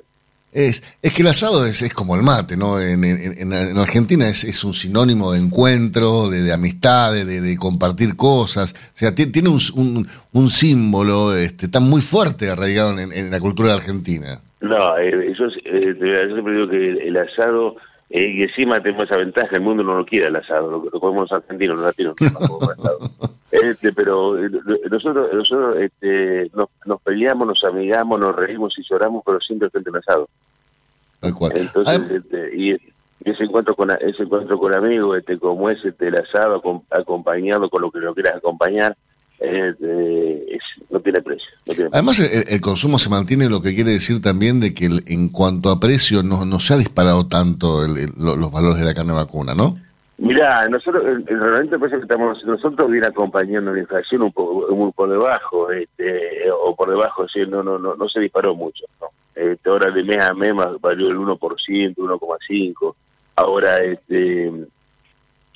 Es, es que el asado es, es como el mate, ¿no? En, en- en- en Argentina es, es un sinónimo de encuentro, de, amistad, de, de- compartir cosas. O sea, ti- tiene un, un, un símbolo este, tan muy fuerte arraigado en, la cultura argentina. No, eh, eso es, eh, yo siempre digo que el, asado, eh, y encima tenemos esa ventaja, el mundo no lo quiere el asado, lo, lo comemos los argentinos, los latinos asado. Este, pero eh, nosotros, nosotros este, nos, nos peleamos, nos amigamos, nos reímos y lloramos, pero siempre frente al asado. Tal cual. Entonces, este, y, ese encuentro con ese encuentro con amigos, este, como es este, el asado, acom- acompañado con lo que lo quieras acompañar, este, es- no tiene precio. No tiene Además, el, el consumo se mantiene, lo que quiere decir también de que el- en cuanto a precio no, no se ha disparado tanto el- el- lo- los valores de la carne vacuna, ¿no? Mirá, nosotros, el, el realmente parece que estamos, nosotros viene acompañando la inflación un poco, muy por debajo, este, o por debajo, sí, no, no, no, no se disparó mucho, ¿no? Este, ahora de mes a mes más varió el 1%, 1,5%, ahora, este,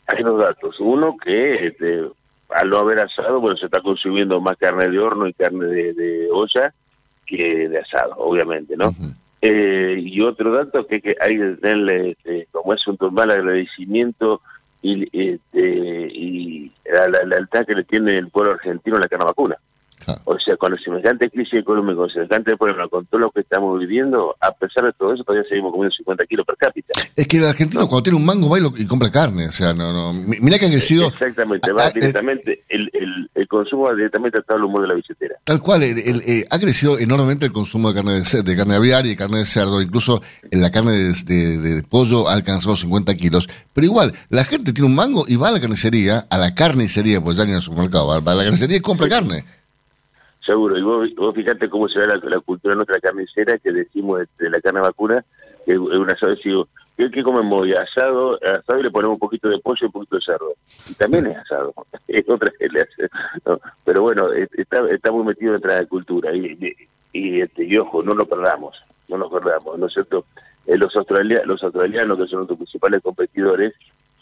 hay dos datos, uno que, este, al no haber asado, bueno, se está consumiendo más carne de horno y carne de, de olla que de asado, obviamente, ¿no? Eh, y otro dato que, que hay que tenerle, este, como es un total agradecimiento y, este, y la, la lealtad que le tiene el pueblo argentino a la carne O sea, con el semejante crisis económica, con semejante problema, con todo lo que estamos viviendo, a pesar de todo eso, todavía seguimos comiendo 50 kilos per cápita. Es que el argentino cuando tiene un mango va y, lo- y compra carne. O sea, no, no. Mi- Mirá que ha crecido Exactamente, va directamente, el, el, el consumo va directamente a todo el humor de la billetera. Tal cual, el- eh, ha crecido enormemente el consumo de carne de, carne aviar y de carne de cerdo, incluso en la carne de, de- de pollo ha alcanzado 50 kilos, pero igual, la gente tiene un mango y va a la carnicería, a la carnicería, pues ya ni al supermercado, va va a la carnicería y compra carne. Seguro, y vos, vos fijate cómo se ve la, cultura nuestra carnicera, que decimos de, la carne vacuna, que es un asado, digo, ¿qué, qué comemos hoy? Asado, asado y le ponemos un poquito de pollo y un poquito de cerdo. Y también es asado, es otra que le. ¿no? Pero bueno, es- está, está muy metido de la cultura, y, y, y, este, y ojo, no lo perdamos, no nos perdamos, ¿no es cierto? Eh, los, australia- los australianos, que son nuestros principales competidores,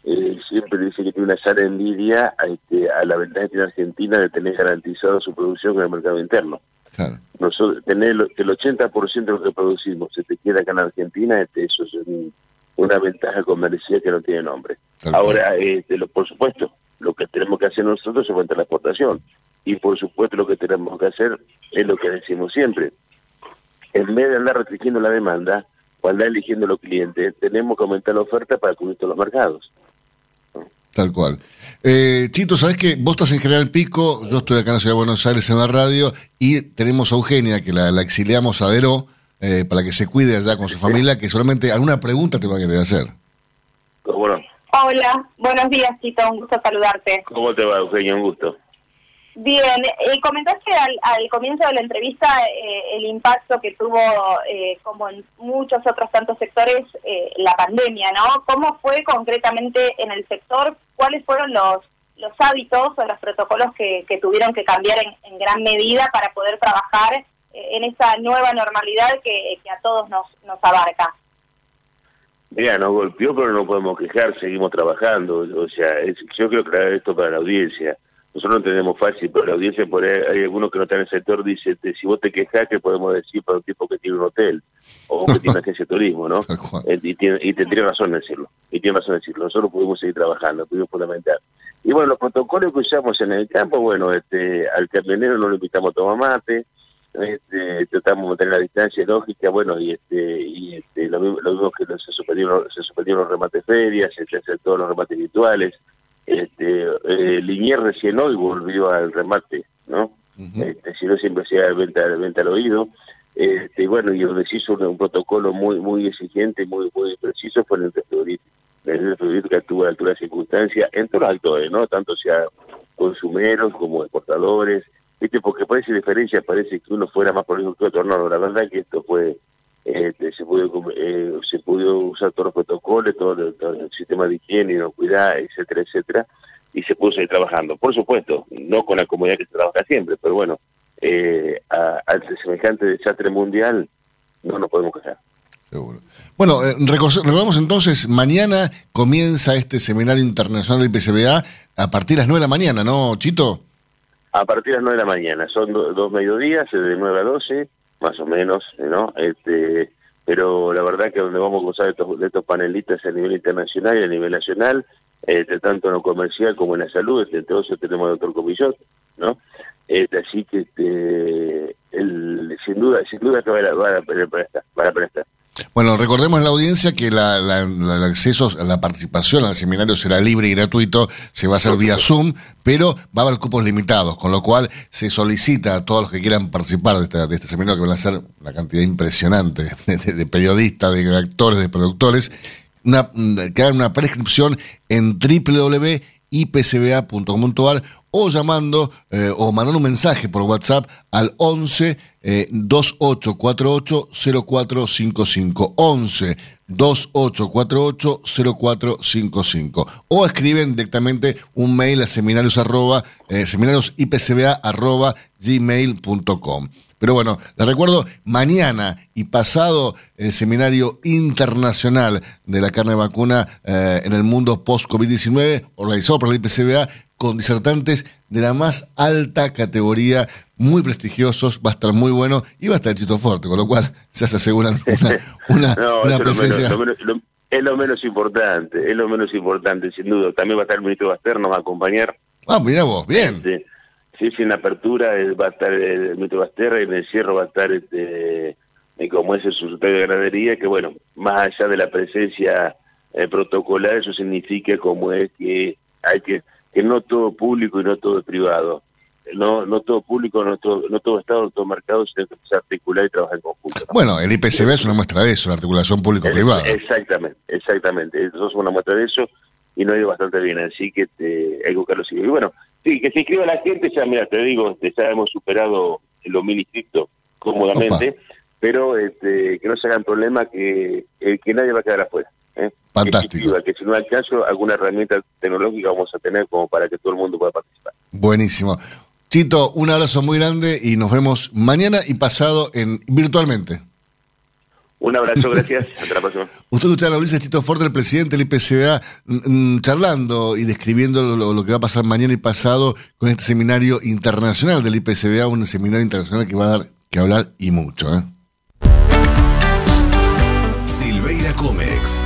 eh, siempre dicen que tiene una sana envidia a, este, a la ventaja que tiene Argentina de tener garantizado su producción con el mercado interno. Nosotros, tener lo- que el 80% de lo que producimos se te queda acá en Argentina, este, eso es un, una ventaja comercial que no tiene nombre. Ahora, este, lo, por supuesto, lo que tenemos que hacer nosotros es aumentar la exportación. Y por supuesto lo que tenemos que hacer es lo que decimos siempre. En vez de andar restringiendo la demanda o andar eligiendo los clientes, tenemos que aumentar la oferta para cubrir todos los mercados. Tal cual. Eh, Chito, ¿sabes que Vos estás en General Pico, yo estoy acá en la Ciudad de Buenos Aires en la radio y tenemos a Eugenia, que la, exiliamos a Dero eh, para que se cuide allá con su familia, que solamente alguna pregunta te va a querer hacer. Bueno. Hola, buenos días, Chito, un gusto saludarte. ¿Cómo te va, Eugenia? Un gusto. Bien, eh, comentaste al, comienzo de la entrevista eh, el impacto que tuvo, eh, como en muchos otros tantos sectores, eh, la pandemia, ¿no? ¿Cómo fue concretamente en el sector? ¿Cuáles fueron los, los hábitos o los protocolos que, tuvieron que cambiar en, gran medida para poder trabajar en esa nueva normalidad que, a todos nos, nos abarca? Mira, nos golpeó, pero no podemos quejar, seguimos trabajando. O sea, yo creo que esto para la audiencia nosotros no entendemos fácil, pero la audiencia, por hay algunos que no están en el sector, dice, si vos te quejas, ¿qué podemos decir para un tipo que tiene un hotel o que tiene una agencia de turismo, no? Eh, y, tiene, y tendría razón en decirlo, y tiene razón en decirlo. Nosotros pudimos seguir trabajando, pudimos fundamentar. Y bueno, los protocolos que usamos en el campo, bueno, este al camionero no lo invitamos a tomar mate, este, tratamos de mantener la distancia lógica, bueno, y este y este, lo, mismo, que se suspendieron, se suspendieron los remates ferias, se hacen todos los remates virtuales, este, eh, Linier recién hoy volvió al remate, ¿no? este, si no siempre hacía venta, venta al oído. Este, bueno, y donde se hizo un, protocolo muy muy exigente, muy muy preciso fue en el frigorífico que actuó a la altura de circunstancia en todos los actores, ¿no? Tanto sea consumeros como exportadores, ¿viste? Porque parece diferencia, parece que uno fuera más el que otro. No, la verdad que esto fue este, se pudo eh, se pudo usar todos los protocolos, todo el, sistema de higiene, inocuidad, etcétera, etcétera, y se pudo seguir trabajando. Por supuesto, no con la comunidad que se trabaja siempre, pero bueno, eh, al semejante desastre mundial no nos podemos quejar. Seguro. Bueno, eh, recordamos entonces, mañana comienza este seminario internacional del IPCBA a partir de las 9 de la mañana, ¿no, Chito? A partir de las 9 de la mañana, son dos mediodías, de 9 a 12, más o menos, ¿no? Este, pero la verdad que donde vamos a gozar de estos, de estos panelistas a nivel internacional y a nivel nacional, este, tanto en lo comercial como en la salud, este, entonces tenemos al doctor Comillot, ¿no? Este, así que este, el, sin duda, sin duda que va a, va a, va a prestar. Bueno, recordemos a la audiencia que la, el acceso la participación al seminario será libre y gratuito, se va a hacer vía Zoom, pero va a haber cupos limitados, con lo cual se solicita a todos los que quieran participar de, este seminario, que van a ser una cantidad impresionante de, periodistas, de actores, de productores, una, que hagan una prescripción en www.ipcba.com.ar o llamando eh, o mandando un mensaje por WhatsApp al 11 eh, 2848 0455 11 2848 0455 o escriben directamente un mail a seminarios arroba, eh, seminarios arroba gmail.com. Pero bueno, les recuerdo, mañana y pasado el seminario internacional de la carne de vacuna eh, en el mundo post-COVID-19, organizado por la IPCBA, con disertantes de la más alta categoría, muy prestigiosos, va a estar muy bueno y va a estar Chito Forte, con lo cual ya se aseguran una, presencia. es lo menos importante, es lo menos importante, sin duda. También va a estar el ministro Baster, nos va a acompañar. Ah, mira vos, bien. Sí, sí, sí en la apertura va a estar el ministro Baster, en el cierre va a estar este, como es el secretario de ganadería, que bueno, más allá de la presencia eh, protocolar, eso significa como es que hay que que no todo público y no todo privado. No, no todo público, no todo, no todo Estado, no todo mercado se articular y trabajar en conjunto. Bueno, el IPCB es una muestra de eso, la articulación público-privada. Exactamente, exactamente. Eso es una muestra de eso y no ha ido bastante bien, así que hay que buscarlo Y bueno, sí, que se inscriba la gente, ya mira, te digo, este, ya hemos superado los mil inscriptos cómodamente, pero este, que no se hagan problema que, que nadie va a quedar afuera. ¿Eh? Fantástico. Que, si no hay caso, alguna herramienta tecnológica vamos a tener como para que todo el mundo pueda participar. Buenísimo. Chito, un abrazo muy grande y nos vemos mañana y pasado en virtualmente. Un abrazo, gracias. Hasta la próxima. Usted a Ulises Tito Ford, el presidente del IPCBA, mm, mm, charlando y describiendo lo, que va a pasar mañana y pasado con este seminario internacional del IPCBA, un seminario internacional que va a dar que hablar y mucho. ¿eh? Silveira Comex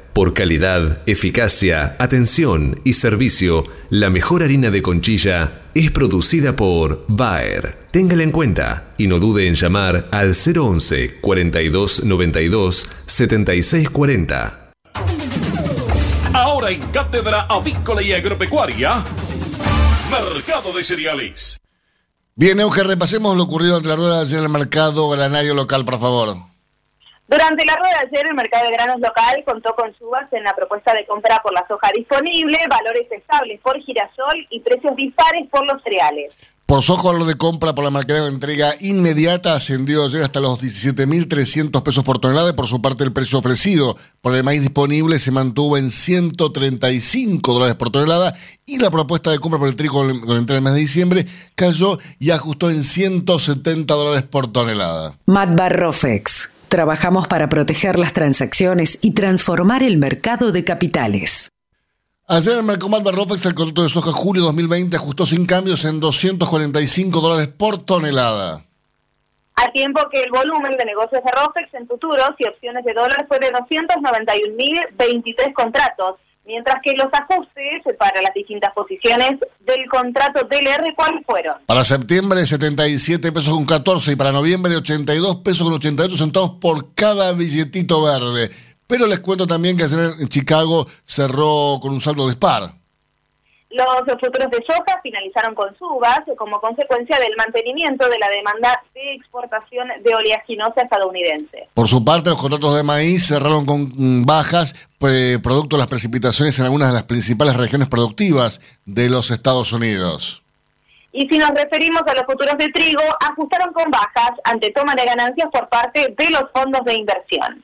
Por calidad, eficacia, atención y servicio, la mejor harina de conchilla es producida por Bayer. Téngala en cuenta y no dude en llamar al 011 42 92 76 40. Ahora en Cátedra Avícola y Agropecuaria, Mercado de Cereales. Bien, Euge, repasemos lo ocurrido entre la rueda de ayer en el mercado granario local, por favor. Durante la rueda de ayer, el mercado de granos local contó con subas en la propuesta de compra por la soja disponible, valores estables por girasol y precios dispares por los cereales. Por soja, valor de compra por la marca de entrega inmediata ascendió ayer hasta los 17.300 pesos por tonelada y por su parte el precio ofrecido por el maíz disponible se mantuvo en 135 dólares por tonelada y la propuesta de compra por el trigo con entrega el mes de diciembre cayó y ajustó en 170 dólares por tonelada. Matbar Rofex. Trabajamos para proteger las transacciones y transformar el mercado de capitales. Ayer en el Mercomat Barrofex el contrato de soja julio 2020 ajustó sin cambios en 245 dólares por tonelada. Al tiempo que el volumen de negocios de ROFEX en futuros y opciones de dólar fue de 291.023 contratos, mientras que los ajustes para las distintas posiciones del contrato DLR, ¿cuáles fueron? Para septiembre 77 pesos con 14 y para noviembre 82 pesos con 88 centavos por cada billetito verde. Pero les cuento también que ayer en Chicago cerró con un saldo dispar. Los futuros de soja finalizaron con subas como consecuencia del mantenimiento de la demanda de exportación de oleaginosa estadounidense. Por su parte, los contratos de maíz cerraron con mm, bajas, eh, producto de las precipitaciones en algunas de las principales regiones productivas de los Estados Unidos. Y si nos referimos a los futuros de trigo, ajustaron con bajas ante toma de ganancias por parte de los fondos de inversión.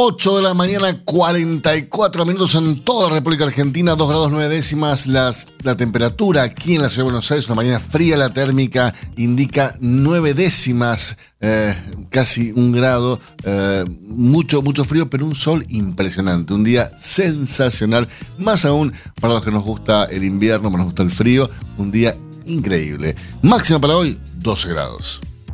8 de la mañana, 44 minutos en toda la República Argentina, 2 grados 9 décimas las, la temperatura aquí en la Ciudad de Buenos Aires, una mañana fría, la térmica indica 9 décimas, eh, casi un grado, eh, mucho, mucho frío, pero un sol impresionante, un día sensacional, más aún para los que nos gusta el invierno, nos gusta el frío, un día increíble. Máxima para hoy, 12 grados.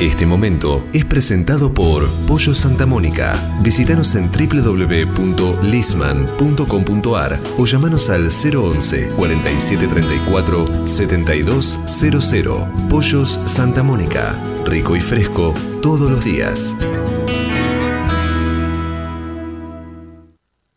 Este momento es presentado por Pollo Santa Mónica. Visítanos en www.lisman.com.ar o llamanos al 011 4734 7200. Pollos Santa Mónica. Rico y fresco todos los días.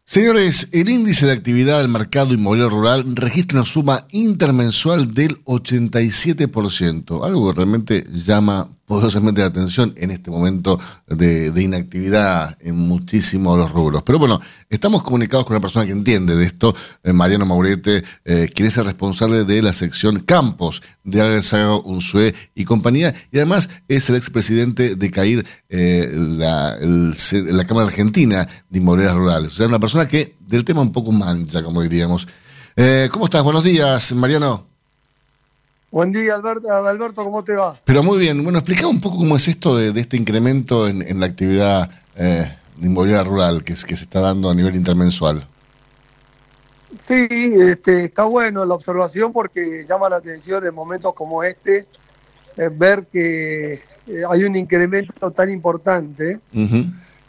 Señores, el índice de actividad del mercado inmobiliario rural registra una suma intermensual del 87%, algo que realmente llama poderosamente la atención en este momento de, inactividad en muchísimos de los rubros. Pero bueno, estamos comunicados con una persona que entiende de esto, eh, Mariano Maurete, eh, quien es el responsable de la sección Campos de Alsago, Unsue y compañía, y además es el expresidente de CAIR, eh, la, la Cámara Argentina de Inmobiliarias Rurales. O sea, una persona que del tema un poco mancha, como diríamos. ¿Cómo estás? Buenos días, Mariano. Buen día, Alberto. Alberto, ¿cómo te va? Pero muy bien, bueno, explica un poco cómo es esto de, de este incremento en, en la actividad eh, de inmobiliaria rural que, es- que se está dando a nivel intermensual. Sí, este, está bueno la observación porque llama la atención en momentos como este eh, ver que eh, hay un incremento tan importante.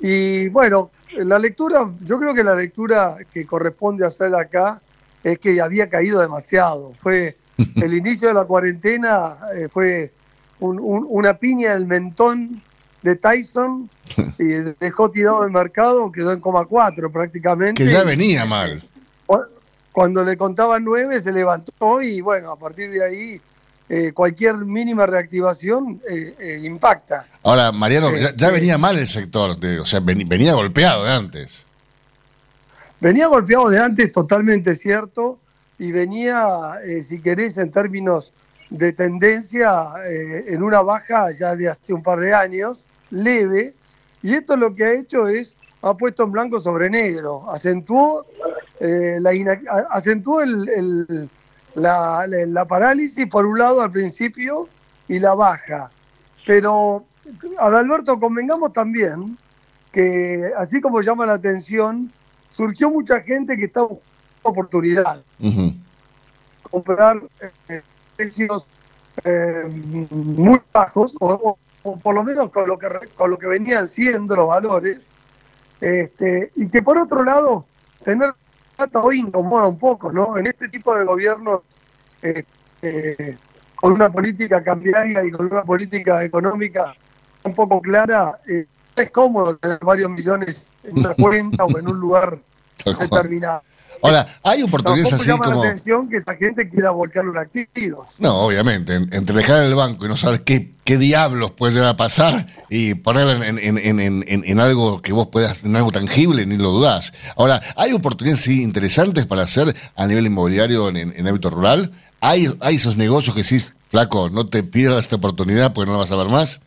Y bueno, la lectura, yo creo que la lectura que corresponde hacer acá es que había caído demasiado. Fue el inicio de la cuarentena, eh, fue un- un- una piña del mentón de Tyson y dejó tirado el mercado, quedó en coma 4 prácticamente. Que ya venía mal. Cu- Cuando le contaban nueve se levantó y bueno, a partir de ahí eh, cualquier mínima reactivación eh, eh, impacta. Ahora, Mariano, ya, ya venía mal el sector, de- o sea, venía golpeado de antes. Venía golpeado de antes, totalmente cierto, y venía, eh, si querés, en términos de tendencia, eh, en una baja ya de hace un par de años, leve, y esto lo que ha hecho es, ha puesto en blanco sobre negro, acentuó, eh, la, acentuó el- el- la, la- la parálisis por un lado al principio y la baja. Pero, Adalberto, convengamos también que, así como llama la atención, surgió mucha gente que está buscando oportunidad. Comprar eh, precios eh, muy bajos o, por lo menos con lo que con lo que venían siendo los valores este, y que por otro lado tener plata hoy incomoda un poco no en este tipo de gobiernos eh, eh, con una política cambiaria y con una política económica un poco clara eh, es cómodo tener varios millones en una cuenta o en un lugar determinado Ahora, hay oportunidades así llama como... la atención que esa gente quiera volcarlo en activos. No, obviamente, en- entre dejar el banco y no saber qué, qué diablos puede llegar a pasar y ponerlo en, en- en- en- algo que vos puedas, en algo tangible, ni lo dudás. Ahora, ¿hay oportunidades sí, interesantes para hacer a nivel inmobiliario en, hábito rural? ¿Hay, ¿Hay esos negocios que decís, flaco, no te pierdas esta oportunidad porque no la vas a ver más?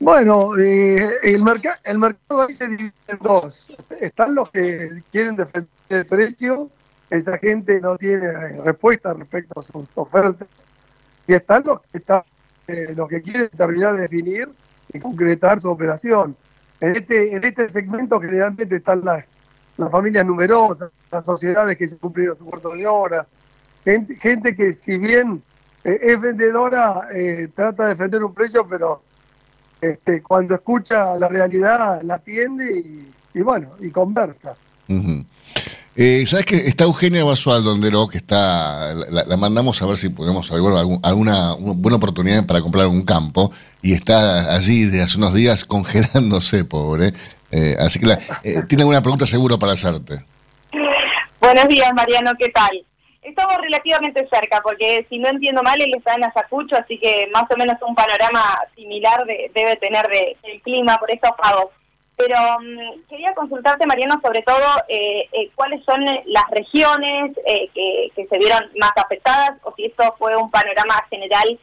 Bueno, eh, el, merca- el mercado ahí se divide en dos. Están los que quieren defender el precio, esa gente no tiene eh, respuesta respecto a sus ofertas, y están los que, están, eh, los que quieren terminar de definir y concretar su operación. En este, en este segmento generalmente están las, las familias numerosas, las sociedades que se cumplieron su cuarto de hora, gente, gente que si bien eh, es vendedora, trata de defender un precio, pero este, cuando escucha la realidad la atiende y, y bueno, y conversa. Eh, ¿Sabes que está Eugenia Basualdo Ondero, que está, la, la mandamos a ver si podemos averiguar algún- alguna una buena oportunidad para comprar un campo, y está allí desde hace unos días congelándose, pobre. Eh, así que la- eh, tiene alguna pregunta seguro para hacerte. Buenos días, Mariano, ¿qué tal? Estamos relativamente cerca, porque si no entiendo mal, él está en Ayacucho, así que más o menos un panorama similar debe tener de, el clima por estos pagos. Pero mm, quería consultarte, Mariano, sobre todo eh, eh, cuáles son las regiones eh, que, se vieron más afectadas, o si esto fue un panorama general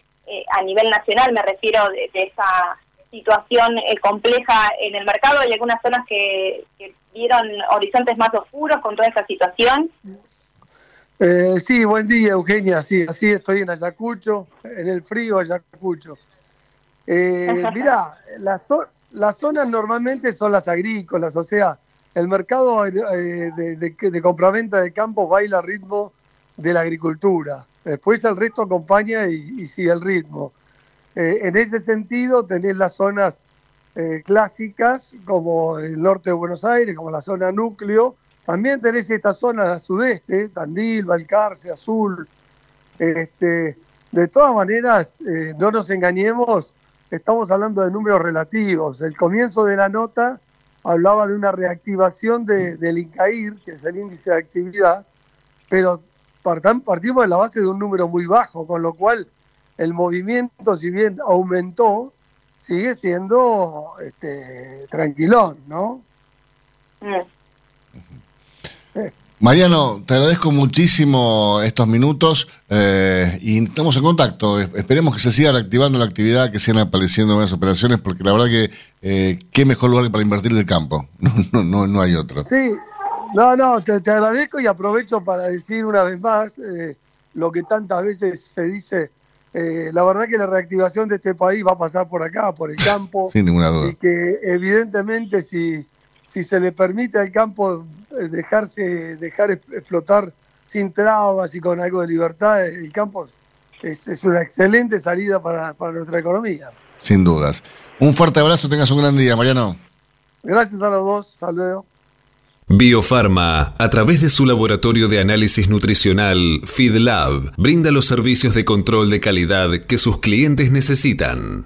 a nivel nacional, me refiero de, esa situación compleja en el mercado. ¿Hay algunas zonas que, que vieron horizontes más oscuros con toda esta situación? Eh, sí, buen día, Eugenia. Sí, así estoy en Ayacucho, en el frío Ayacucho. Eh, mira, las, las zonas normalmente son las agrícolas, o sea, el mercado eh, de, de, compraventa de campos baila al ritmo de la agricultura. Después el resto acompaña y, sigue el ritmo. Eh, en ese sentido, tenés las zonas clásicas, como el norte de Buenos Aires, como la zona núcleo, también tenés esta zona al sudeste, Tandil, Balcarce, Azul. Este, de todas maneras, eh, no nos engañemos, estamos hablando de números relativos. El comienzo de la nota hablaba de una reactivación del INCAIR, que es el índice de actividad, pero partimos de la base de un número muy bajo, con lo cual el movimiento, si bien aumentó, sigue siendo este, tranquilón, ¿no? Mm. Mariano, te agradezco muchísimo estos minutos eh, y estamos en contacto. Esperemos que se siga reactivando la actividad, que sigan apareciendo más operaciones, porque la verdad que eh, qué mejor lugar para invertir en el campo. No, no, no, hay otro. Sí, no, no, te, agradezco y aprovecho para decir una vez más eh, lo que tantas veces se dice. la verdad que la reactivación de este país va a pasar por acá, por el campo. Sin ninguna duda. Y que evidentemente si si se le permite al campo eh, dejarse dejar explotar sin trabas y con algo de libertad, el campo es, una excelente salida para, nuestra economía. Sin dudas. Un fuerte abrazo, tengas un gran día, Mariano. Gracias a los dos, hasta Biofarma, a través de su laboratorio de análisis nutricional, FeedLab, brinda los servicios de control de calidad que sus clientes necesitan.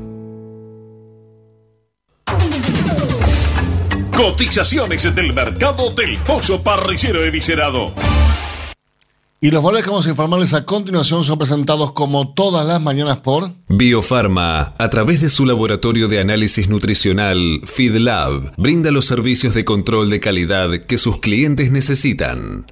Cotizaciones del mercado del pollo parrillero eviscerado. Y los valores que vamos a informarles a continuación son presentados como todas las mañanas por Biofarma, a través de su laboratorio de análisis nutricional FeedLab, brinda los servicios de control de calidad que sus clientes necesitan.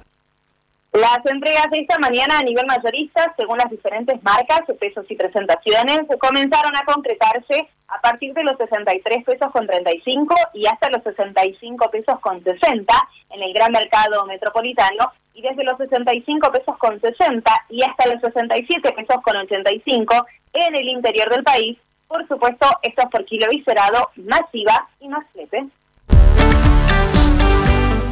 Las entregas de esta mañana a nivel mayorista, según las diferentes marcas, pesos y presentaciones, comenzaron a concretarse a partir de los 63 pesos con 35 y hasta los 65 pesos con 60 en el gran mercado metropolitano y desde los 65 pesos con 60 y hasta los 67 pesos con 85 en el interior del país. Por supuesto, esto es por kilo viscerado, masiva y más flete.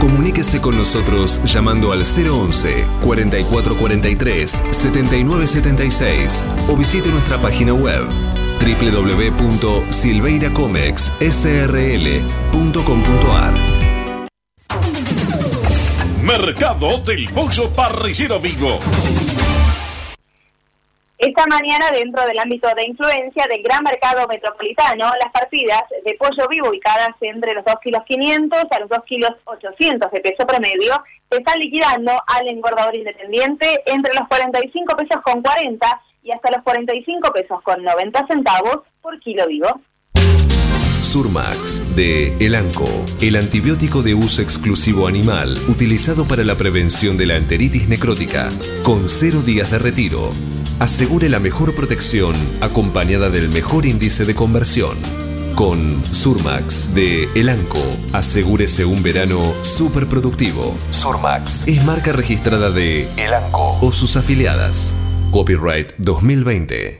Comuníquese con nosotros llamando al 011 4443 7976 o visite nuestra página web www.silveiracomexsrl.com.ar. Mercado del Pollo Parricero Vivo. Esta mañana, dentro del ámbito de influencia del gran mercado metropolitano, las partidas de pollo vivo ubicadas entre los 2 kilos 500 a los 2 kilos 800 de peso promedio se están liquidando al engordador independiente entre los 45 pesos con 40 y hasta los 45 pesos con 90 centavos por kilo vivo. Surmax de Elanco, el antibiótico de uso exclusivo animal utilizado para la prevención de la enteritis necrótica, con cero días de retiro. Asegure la mejor protección acompañada del mejor índice de conversión. Con Surmax de Elanco, asegúrese un verano súper productivo. Surmax es marca registrada de Elanco o sus afiliadas. Copyright 2020.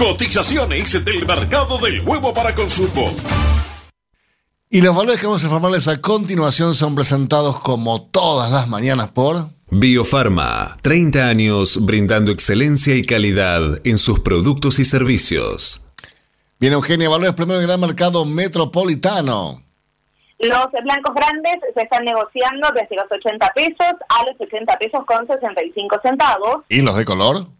Cotizaciones del mercado del huevo para consumo. Y los valores que vamos a informarles a continuación son presentados como todas las mañanas por... Biofarma, 30 años brindando excelencia y calidad en sus productos y servicios. Bien, Eugenia, valores primero del gran mercado metropolitano. Los blancos grandes se están negociando desde los 80 pesos a los 80 pesos con 65 centavos. ¿Y los de color?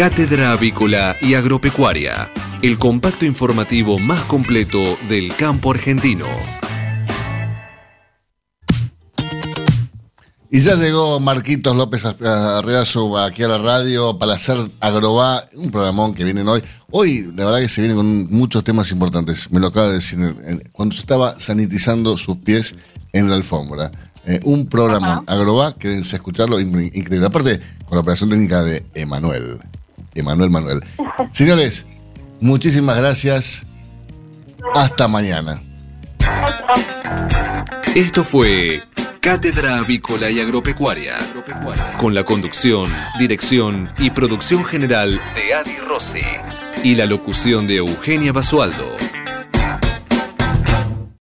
Cátedra Avícola y Agropecuaria, el compacto informativo más completo del campo argentino. Y ya llegó Marquitos López Arreazo aquí a la radio para hacer Agrobá, un programón que vienen hoy. Hoy, la verdad que se viene con muchos temas importantes. Me lo acaba de decir cuando se estaba sanitizando sus pies en la alfombra. Eh, un programa Agrobá, quédense a escucharlo, in- increíble. Aparte, con la operación técnica de Emanuel. Emanuel Manuel. Señores, muchísimas gracias. Hasta mañana. Esto fue Cátedra Avícola y Agropecuaria, con la conducción, dirección y producción general de Adi Rossi y la locución de Eugenia Basualdo.